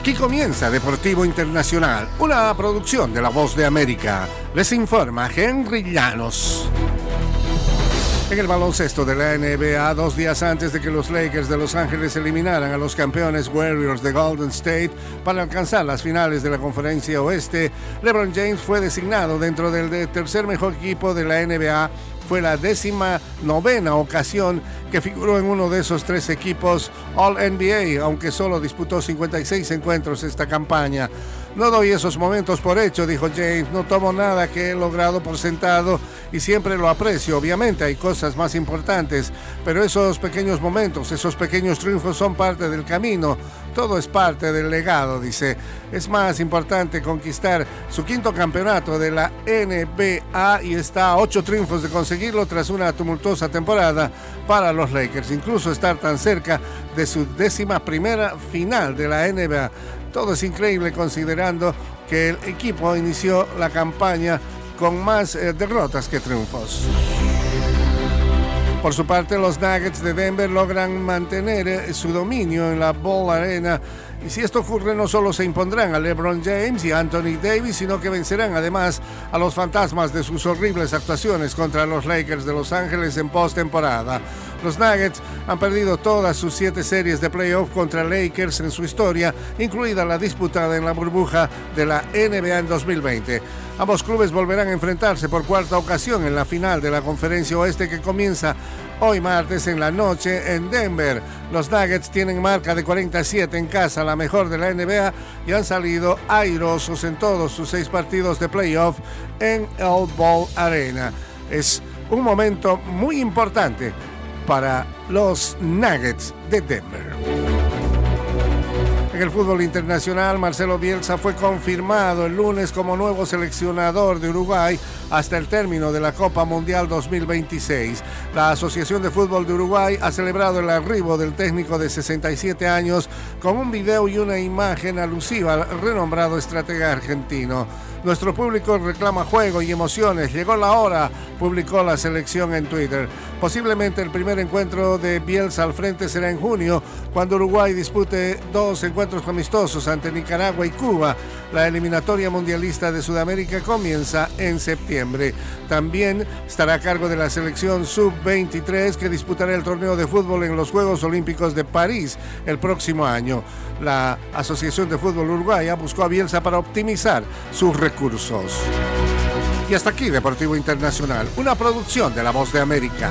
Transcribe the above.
Aquí comienza Deportivo Internacional, una producción de La Voz de América. Les informa Henry Llanos. En el baloncesto de la NBA, dos días antes de que los Lakers de Los Ángeles eliminaran a los campeones Warriors de Golden State para alcanzar las finales de la conferencia oeste, LeBron James fue designado dentro del tercer mejor equipo de la NBA fue la décima novena ocasión que figuró en uno de esos tres equipos All NBA, aunque solo disputó 56 encuentros esta campaña. No doy esos momentos por hecho, dijo James. No tomo nada que he logrado por sentado y siempre lo aprecio. Obviamente hay cosas más importantes, pero esos pequeños momentos, esos pequeños triunfos son parte del camino. Todo es parte del legado, dice. Es más importante conquistar su quinto campeonato de la NBA y está a ocho triunfos de conseguirlo tras una tumultuosa temporada para los Lakers. Incluso estar tan cerca de su décima primera final de la NBA. Todo es increíble considerando que el equipo inició la campaña con más eh, derrotas que triunfos. Por su parte, los Nuggets de Denver logran mantener eh, su dominio en la Ball Arena y si esto ocurre, no solo se impondrán a LeBron James y Anthony Davis, sino que vencerán además a los fantasmas de sus horribles actuaciones contra los Lakers de Los Ángeles en postemporada. Los Nuggets han perdido todas sus siete series de playoff contra Lakers en su historia, incluida la disputada en la burbuja de la NBA en 2020. Ambos clubes volverán a enfrentarse por cuarta ocasión en la final de la Conferencia Oeste que comienza hoy martes en la noche en Denver. Los Nuggets tienen marca de 47 en casa, la mejor de la NBA, y han salido airosos en todos sus seis partidos de playoff en el Ball Arena. Es un momento muy importante para los Nuggets de Denver. En el fútbol internacional, Marcelo Bielsa fue confirmado el lunes como nuevo seleccionador de Uruguay hasta el término de la Copa Mundial 2026. La Asociación de Fútbol de Uruguay ha celebrado el arribo del técnico de 67 años con un video y una imagen alusiva al renombrado estratega argentino. Nuestro público reclama juego y emociones. Llegó la hora, publicó la selección en Twitter. Posiblemente el primer encuentro de Bielsa al frente será en junio, cuando Uruguay dispute dos encuentros amistosos ante Nicaragua y Cuba. La eliminatoria mundialista de Sudamérica comienza en septiembre. También estará a cargo de la selección sub-23 que disputará el torneo de fútbol en los Juegos Olímpicos de París el próximo año. La Asociación de Fútbol Uruguaya buscó a Bielsa para optimizar sus recursos. Y hasta aquí Deportivo Internacional, una producción de La Voz de América.